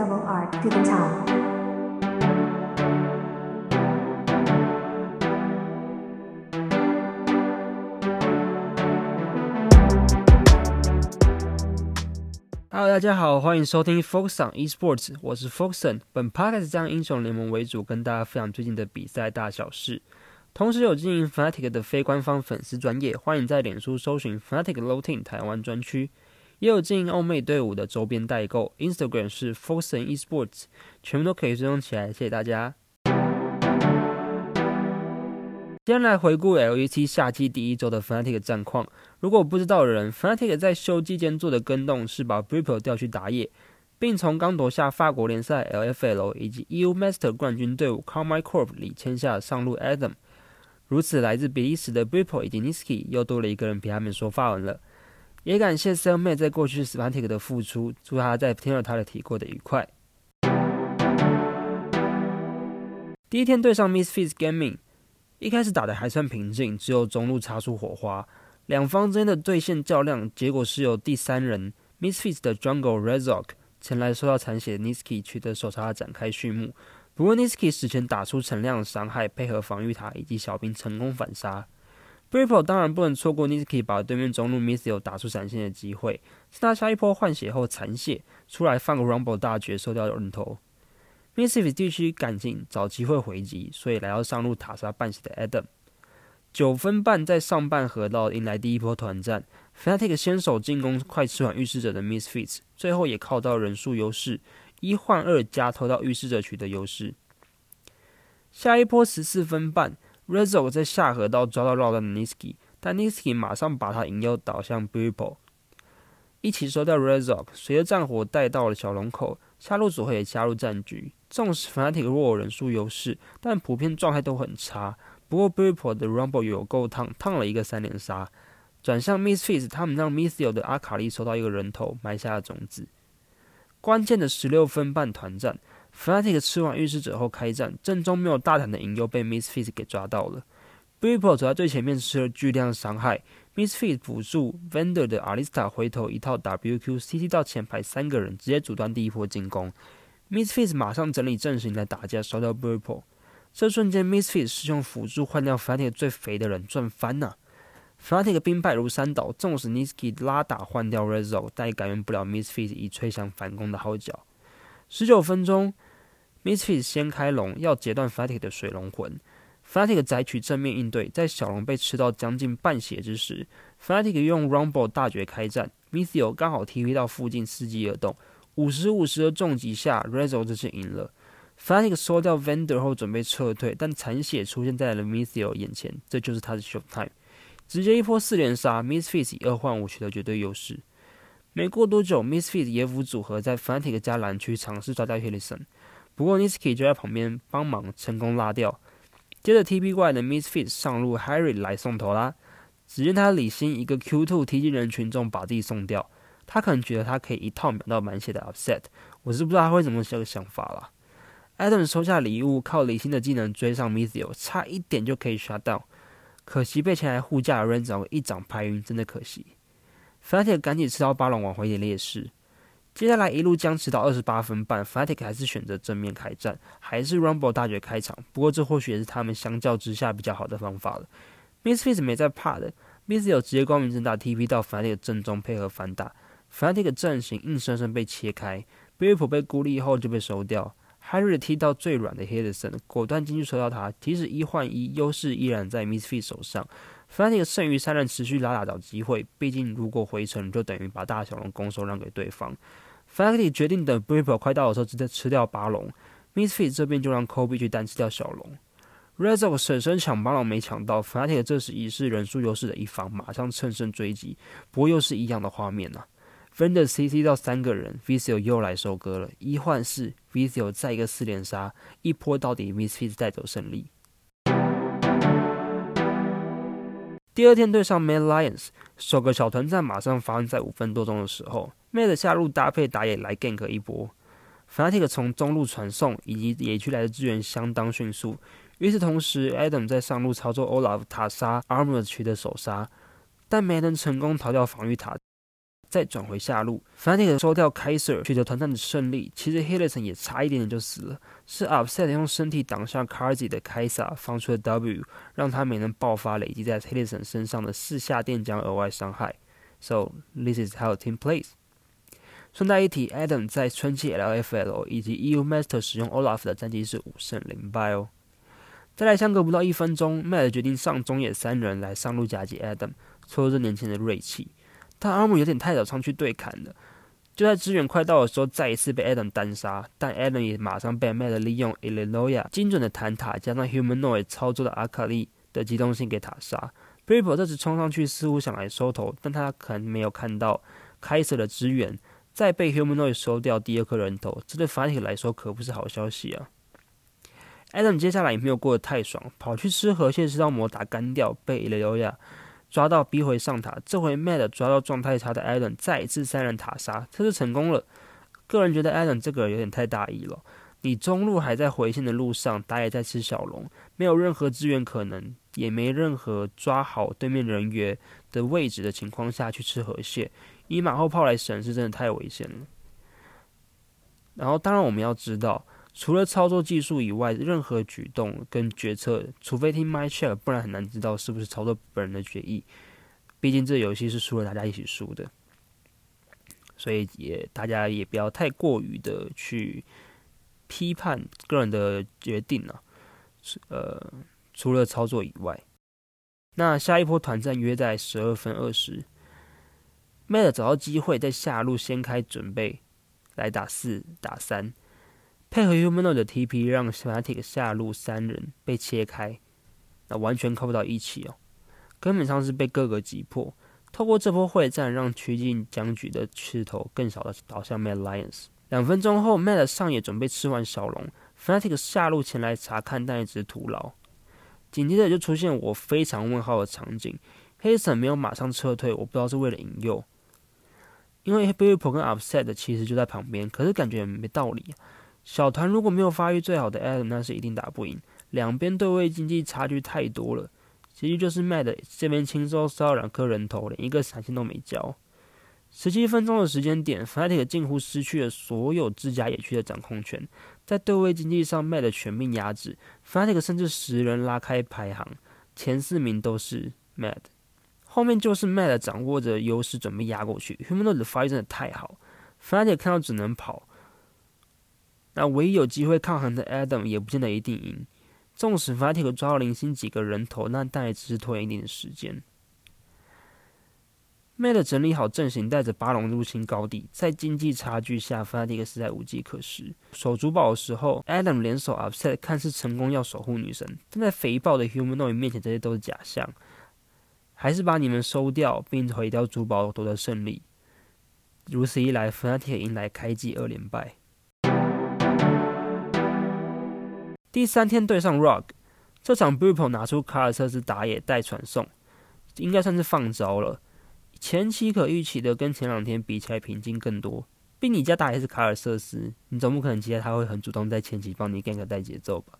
Hello，大家好，欢迎收听 Focus on Esports，我是 Foxon。本 podcast 将英雄联盟为主，跟大家分享最近的比赛大小事。同时有经营 Fnatic 的非官方粉丝专业，欢迎在脸书搜寻 Fnatic Low Team 台湾专区。也有经营欧美队伍的周边代购，Instagram 是 Foxon Esports，全部都可以追踪起来。谢谢大家。先来回顾 LEC 夏季第一周的 Fnatic 战况。如果不知道的人，Fnatic 在休季间做的跟动是把 b r i p o 调去打野，并从刚夺下法国联赛 LFL 以及 EU Master 冠军队伍 c a r m i Corp 里签下上路 Adam。如此，来自比利时的 b r i p o 以及 Niski 又多了一个人陪他们说法文了。也感谢 Selma 在过去 s p a n t i c 的付出，祝他在听了他的提过得愉快。第一天对上 Misfits Gaming。一开始打的还算平静，只有中路擦出火花，两方之间的对线较量，结果是由第三人 Misfits 的 Jungle Rezok 前来受到残血的 Niski 取得手杀展开序幕。不过 Niski 死前打出陈亮的伤害，配合防御塔以及小兵成功反杀。B r i p l 当然不能错过 Niski 把对面中路 Missile 打出闪现的机会，是他下一波换血后残血出来放个 Rumble 大绝收掉人头。Misfits 地区赶紧找机会回击，所以来到上路塔杀半血的 Adam。九分半在上半河道迎来第一波团战，Fnatic 先手进攻快吃完预示者的 Misfits，最后也靠到人数优势，一换二加偷到预示者取得优势。下一波十四分半 r e z o 在下河道抓到绕道的 Niski，但 Niski 马上把他引诱导向 b r i p l 一起收掉 r e z o 随着战火带到了小龙口，下路组合也加入战局。纵使 Fnatic 若有人数优势，但普遍状态都很差。不过 b r i p l 的 Rumble 有够烫，烫了一个三连杀。转向 Misfits，他们让 missil 的阿卡丽收到一个人头，埋下了种子。关键的十六分半团战，Fnatic 吃完预示者后开战，阵中没有大胆的引诱，被 Miss Fit 给抓到了。b r i p l 走在最前面吃了巨量伤害，Miss Fit 辅助 Vendor 的 Alista 回头一套 WQCT 到前排三个人，直接阻断第一波进攻。Miss Fit 马上整理阵型来打架，烧掉 b r i p l e 这瞬间 Miss Fit 是用辅助换掉 Fnatic 最肥的人，赚翻呐！Fnatic 兵败如山倒，纵使 Niski 拉打换掉 Rezo，但也改变不了 Misfit 已吹响反攻的号角。十九分钟，Misfits 先开龙，要截断 Fatic 的水龙魂。Fatic 采取正面应对，在小龙被吃到将近半血之时，Fatic 用 Rumble 大绝开战 m i s s i o 刚好 TV 到附近伺机而动。五十五十的重击下，Rezo 这次赢了。Fatic 收掉 Vendor 后准备撤退，但残血出现在了 Missio 眼前，这就是他的 Showtime，直接一波四连杀，Misfits 以二换五取得绝对优势。没过多久，Misfits 野辅组合在 Fnatic 加蓝区尝试抓掉 Hillison，不过 Niski 就在旁边帮忙，成功拉掉。接着 TP 过来的 Misfit 上路，Harry 来送头啦。只见他李欣一个 Q2 踢进人群中，把自己送掉。他可能觉得他可以一套秒到满血的 upset，我是不知道他会怎么这个想法啦。Adam 收下礼物，靠李欣的技能追上 Missile，差一点就可以刷到，可惜被前来护驾的 r e n z o 一掌拍晕，真的可惜。Fnatic 赶紧吃到巴龙，挽回点劣势。接下来一路僵持到二十八分半，Fnatic 还是选择正面开战，还是 Rumble 大绝开场。不过这或许也是他们相较之下比较好的方法了。Misfits 没在怕的，Missile 直接光明正大 TP 到 Fnatic 正中配合反打。Fnatic 阵型硬生生被切开 b i p p 被孤立后就被收掉。Harry 踢到最软的 h e d s o n 果断进去收掉他。即使一换一，优势依然在 Misfit 手上。Fnatic 剩余三人持续拉打找机会，毕竟如果回城就等于把大小龙攻守让给对方。Fnatic 决定等 b i p p 快到的时候直接吃掉八龙。，Miss Fit 这边就让 Kobe 去单吃掉小龙。Rezo 舍身抢八龙没抢到，Fnatic 这时已是人数优势的一方，马上乘胜追击。不过又是一样的画面呐、啊。分的 CC 到三个人，Visio 又来收割了，一换四，Visio 再一个四连杀，一波到底，Miss Fit 带走胜利。第二天对上 Mad Lions，首个小团战马上发生在五分多钟的时候，Mad 下路搭配打野来 gank 一波，Fnatic 从中路传送以及野区来的支援相当迅速。与此同时，Adam 在上路操作 Olaf 塔杀 Armor 取得首杀，但没能成功逃掉防御塔。再转回下路。Fnatic 收掉 Kaiser，取得团战的胜利。其实 h i l l i s o n 也差一点点就死了，是 Upset 用身体挡下 k a r z i 的 Kaiser，放出了 W，让他没能爆发累积在 h i l l i s o n 身上的四下电浆额外伤害。So this is how team plays。顺带一提，Adam 在春季 LFL 以及 EU Master 使用 Olaf 的战绩是五胜零败哦。再来相隔不到一分钟，Matt 决定上中野三人来上路夹击 Adam，挫这年轻的锐气。但阿姆有点太早上去对砍了，就在支援快到的时候，再一次被 Adam 单杀。但 Adam 也马上被 Matt 利用 Illinois 精准的弹塔加上 Humanoid 操作的阿卡丽的机动性给塔杀。Ripple 这次冲上去似乎想来收头，但他可能没有看到开设的支援，再被 Humanoid 收掉第二颗人头，这对 Fnatic 来说可不是好消息啊。Adam 接下来也没有过得太爽，跑去吃河蟹吃到魔打干掉，被雷欧亚抓到逼回上塔。这回 Mad 抓到状态差的 Adam 再一次三人塔杀，这次成功了。个人觉得 Adam 这个有点太大意了。你中路还在回线的路上，打野在吃小龙，没有任何支援可能，也没任何抓好对面人员的位置的情况下去吃河蟹，以马后炮来审是真的太危险了。然后，当然我们要知道。除了操作技术以外，任何举动跟决策，除非听 My Check，不然很难知道是不是操作本人的决议。毕竟这游戏是输了大家一起输的，所以也大家也不要太过于的去批判个人的决定了。呃，除了操作以外，那下一波团战约在十二分二十，Mad 找到机会在下路先开准备来打四打三。配合 Humano 的 TP，让 Fnatic 下路三人被切开，那完全靠不到一起哦，根本上是被各个击破。透过这波会战，让趋近僵局的势头更少的倒向 Mad Lions。两分钟后，Mad 上野准备吃完小龙，Fnatic 下路前来查看，但一直徒劳。紧接着就出现我非常问号的场景，黑神没有马上撤退，我不知道是为了引诱，因为 b i l l p o 跟 Upset 其实就在旁边，可是感觉没道理。小团如果没有发育最好的 Adam，那是一定打不赢。两边对位经济差距太多了，其实就是 Mad 这边轻松烧到两颗人头，连一个闪现都没交。十七分钟的时间点，Fnatic 近乎失去了所有自家野区的掌控权，在对位经济上，Mad 全面压制，Fnatic 甚至十人拉开排行，前四名都是 Mad，后面就是 Mad 掌握着优势准备压过去。Humanoid 的发育真的太好，Fnatic 看到只能跑。那唯一有机会抗衡的 Adam 也不见得一定赢。纵使 Fnatic 抓到零星几个人头，那但也只是拖延一定的时间。Mad 整理好阵型，带着巴龙入侵高地，在经济差距下，Fnatic 实在无计可施。守珠宝的时候，Adam 联手 Upset 看似成功要守护女神，但在肥爆的 Humanoid 面前，这些都是假象。还是把你们收掉，并毁掉珠宝，夺得胜利。如此一来 f a t i 迎来开季二连败。第三天对上 Rock，这场 b r u p o 拿出卡尔瑟斯打野带传送，应该算是放招了。前期可预期的跟前两天比起来平静更多。毕你家打野是卡尔瑟斯，你总不可能期待他会很主动在前期帮你 gank 带节奏吧？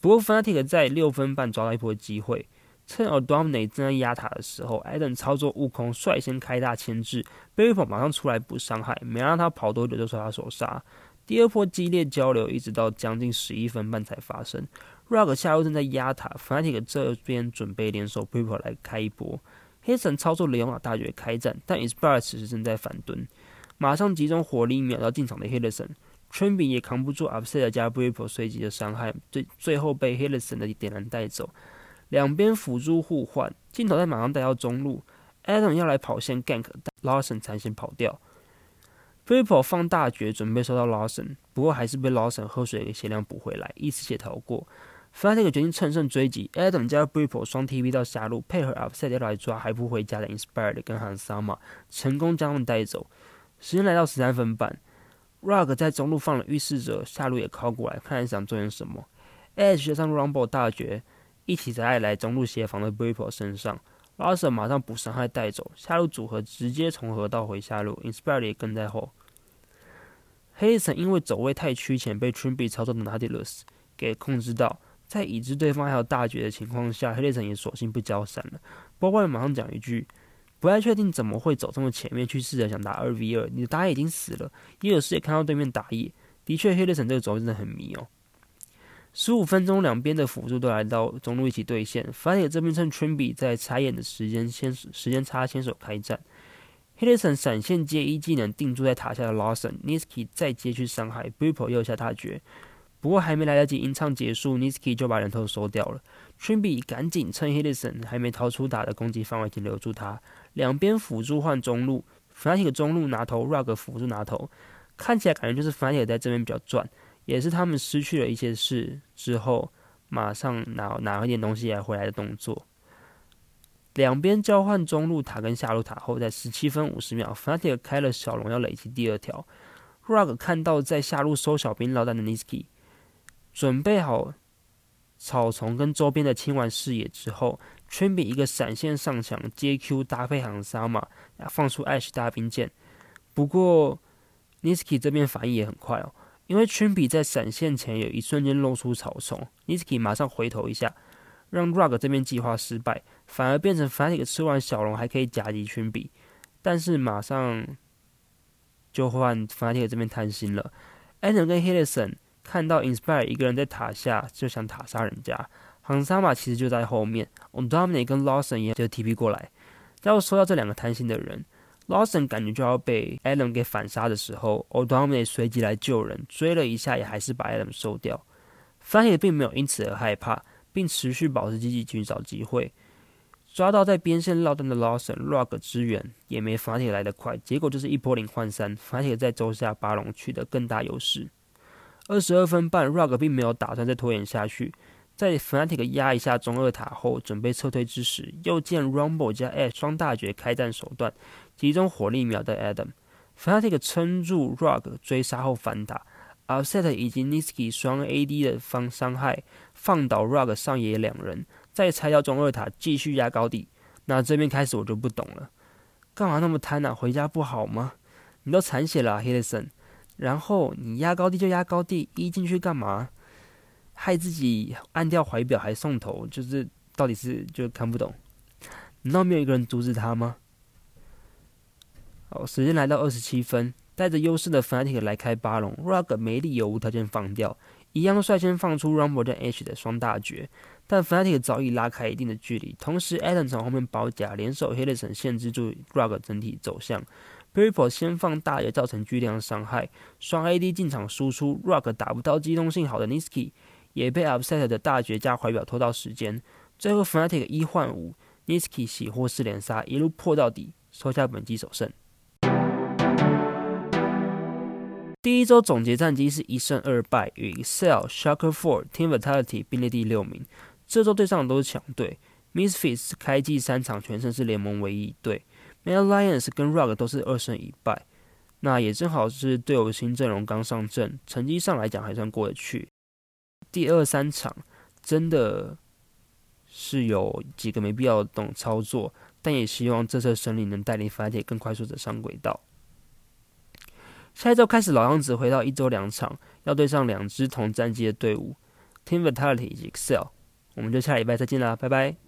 不过 Fnatic 在六分半抓到一波机会，趁 a d o m i n a 正在压塔的时候，Adam 操作悟空率先开大牵制 b r u p o 马上出来补伤害，没让他跑多久就受他手杀。第二波激烈交流一直到将近十一分半才发生。Rock 下路正在压塔，Fnatic 这边准备联手 People 来开一波。黑神操作雷欧娜大绝开战，但 Inspire 此时正在反蹲，马上集中火力秒到进场的 h i l l i s o n t r i m b y 也扛不住 Upset 加 People 随机的伤害，最最后被 Hilson 的点燃带走。两边辅助互换，镜头在马上带到中路，Adam 要来跑线 Gank，Lawson 才先跑掉。Ripple 放大绝准备收到 Lawson，不过还是被 Lawson 喝水给血量补回来，一次血逃过。Fnatic 决定乘胜追击，Adam 加 Ripple 双 TP 到下路，配合 Upset 来抓还不回家的 Inspired 跟 Hansama，成功将他们带走。时间来到十三分半，Rug 在中路放了预示者，下路也靠过来，看想做点什么。Edge 加上 Rumble 大绝，一起在来中路协防的 Ripple 身上。Lawson 马上补伤害带走，下路组合直接从河道回下路，Inspired 也跟在后。黑神因为走位太趋前，被 Trimby 操作的 Nautilus 给控制到，在已知对方还有大绝的情况下，黑神也索性不交闪了。包括马上讲一句不太确定怎么会走这么前面去试着想打二 v 二。你的打野已经死了，也有视野看到对面打野。的确，黑雷神这个走位真的很迷哦。十五分钟，两边的辅助都来到中路一起对线。反野这边趁 Trimby 在插眼的时间先时间差先手开战。黑雷神闪现接一技能定住在塔下的 Lawson，Niski 再接去伤害 b r i p p l 又下大绝。不过还没来得及吟唱结束，Niski 就把人头收掉了。Trimby 赶紧趁 h i d s o n 还没逃出打的攻击范围停留住他。两边辅助换中路，Fnatic 中路拿头，Rug 辅助拿头，看起来感觉就是 Fnatic 在这边比较赚，也是他们失去了一些事之后，马上拿拿一点东西来回来的动作。两边交换中路塔跟下路塔后，在十七分五十秒，Fnatic 开了小龙要累积第二条。Rug 看到在下路收小兵老大的 Niski。准备好草丛跟周边的清完视野之后 t r i m b y 一个闪现上墙接 Q 搭配航沙马，放出 Ash 大兵剑。不过 Niski 这边反应也很快哦，因为 t r i m b y 在闪现前有一瞬间露出草丛，Niski 马上回头一下，让 Rug 这边计划失败，反而变成 Fnatic 吃完小龙还可以夹击 t r i m b y 但是马上就换 Fnatic 这边贪心了 a n n 跟 h i l l s o n 看到 Inspire 一个人在塔下，就想塔杀人家。杭沙马其实就在后面，Odomine 跟 Lawson 也就 TP 过来。要说到这两个贪心的人，Lawson 感觉就要被 Adam 给反杀的时候，Odomine 随即来救人，追了一下也还是把 Adam 收掉。f a 并没有因此而害怕，并持续保持积极寻找机会。抓到在边线落单的 Lawson，Rug 支援也没 f a 来得快，结果就是一波零换三 f a 在周下八龙取得更大优势。二十二分半，Rug 并没有打算再拖延下去，在 Fnatic 压一下中二塔后，准备撤退之时，又见 Rumble 加 A 双大绝开战手段，集中火力秒掉 Adam。Fnatic 撑住 Rug 追杀后反打，Upset 以及 Niski 双 AD 的方伤害，放倒 Rug 上野两人，再拆掉中二塔，继续压高地。那这边开始我就不懂了，干嘛那么贪啊？回家不好吗？你都残血了 h i l s o n 然后你压高地就压高地，一进去干嘛？害自己按掉怀表还送头，就是到底是就看不懂。难道没有一个人阻止他吗？好，时间来到二十七分，带着优势的 Fnatic 来开八龙，Rug 没理由无条件放掉，一样率先放出 Rumble 跟 H 的双大绝，但 Fnatic 早已拉开一定的距离，同时 Adam 从后面包夹，联手 h i l l s o n 限制住 Rug 整体走向。Ripple 先放大也造成巨量伤害，双 AD 进场输出，Rug 打不到机动性好的 Niski，也被 Upset 的大绝加怀表拖到时间，最后 Fnatic 一换五，Niski 喜获四连杀，一路破到底，收下本季首胜。第一周总结战绩是一胜二败，与 Excel、Shocker Four、Team Vitality 并列第六名。这周对上的都是强队，Missfits 开季三场全胜，是联盟唯一一队。Alliance 跟 Rug 都是二胜一败，那也正好是队友新阵容刚上阵，成绩上来讲还算过得去。第二三场真的是有几个没必要懂操作，但也希望这次胜利能带领发铁更快速的上轨道。下一周开始老样子，回到一周两场，要对上两支同战绩的队伍，Team Vitality 以及 Excel。我们就下礼拜再见啦，拜拜。